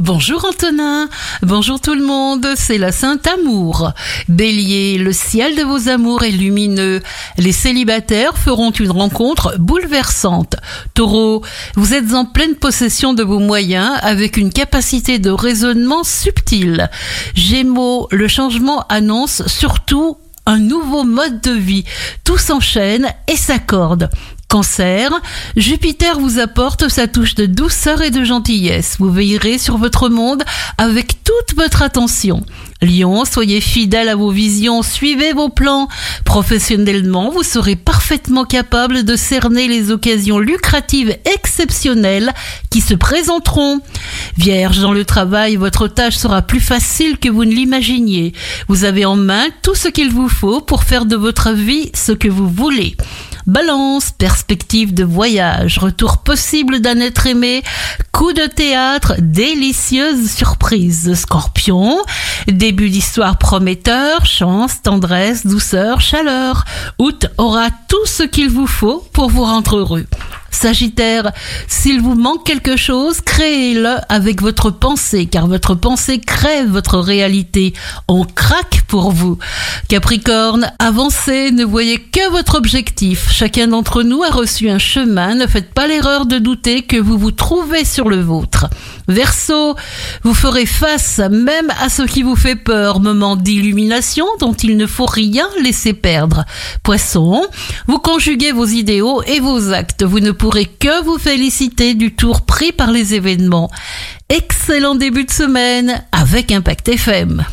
Bonjour Antonin, bonjour tout le monde, c'est la Sainte Amour. Bélier, le ciel de vos amours est lumineux. Les célibataires feront une rencontre bouleversante. Taureau, vous êtes en pleine possession de vos moyens avec une capacité de raisonnement subtile. Gémeaux, le changement annonce surtout un nouveau mode de vie. Tout s'enchaîne et s'accorde. Cancer, Jupiter vous apporte sa touche de douceur et de gentillesse. Vous veillerez sur votre monde avec toute votre attention. Lion, soyez fidèle à vos visions, suivez vos plans. Professionnellement, vous serez parfaitement capable de cerner les occasions lucratives exceptionnelles qui se présenteront. Vierge, dans le travail, votre tâche sera plus facile que vous ne l'imaginiez. Vous avez en main tout ce qu'il vous faut pour faire de votre vie ce que vous voulez. Balance, perspective de voyage, retour possible d'un être aimé, coup de théâtre, délicieuse surprise. Scorpion, début d'histoire prometteur, chance, tendresse, douceur, chaleur. Août aura tout ce qu'il vous faut pour vous rendre heureux. Sagittaire, s'il vous manque quelque chose, créez-le avec votre pensée, car votre pensée crée votre réalité. On craque pour vous. Capricorne, avancez, ne voyez que votre objectif. Chacun d'entre nous a reçu un chemin, ne faites pas l'erreur de douter que vous vous trouvez sur le vôtre. Verseau, vous ferez face même à ce qui vous fait peur, moment d'illumination dont il ne faut rien laisser perdre. Poisson, vous conjuguez vos idéaux et vos actes. Pourrez que vous féliciter du tour pris par les événements. Excellent début de semaine avec Impact FM.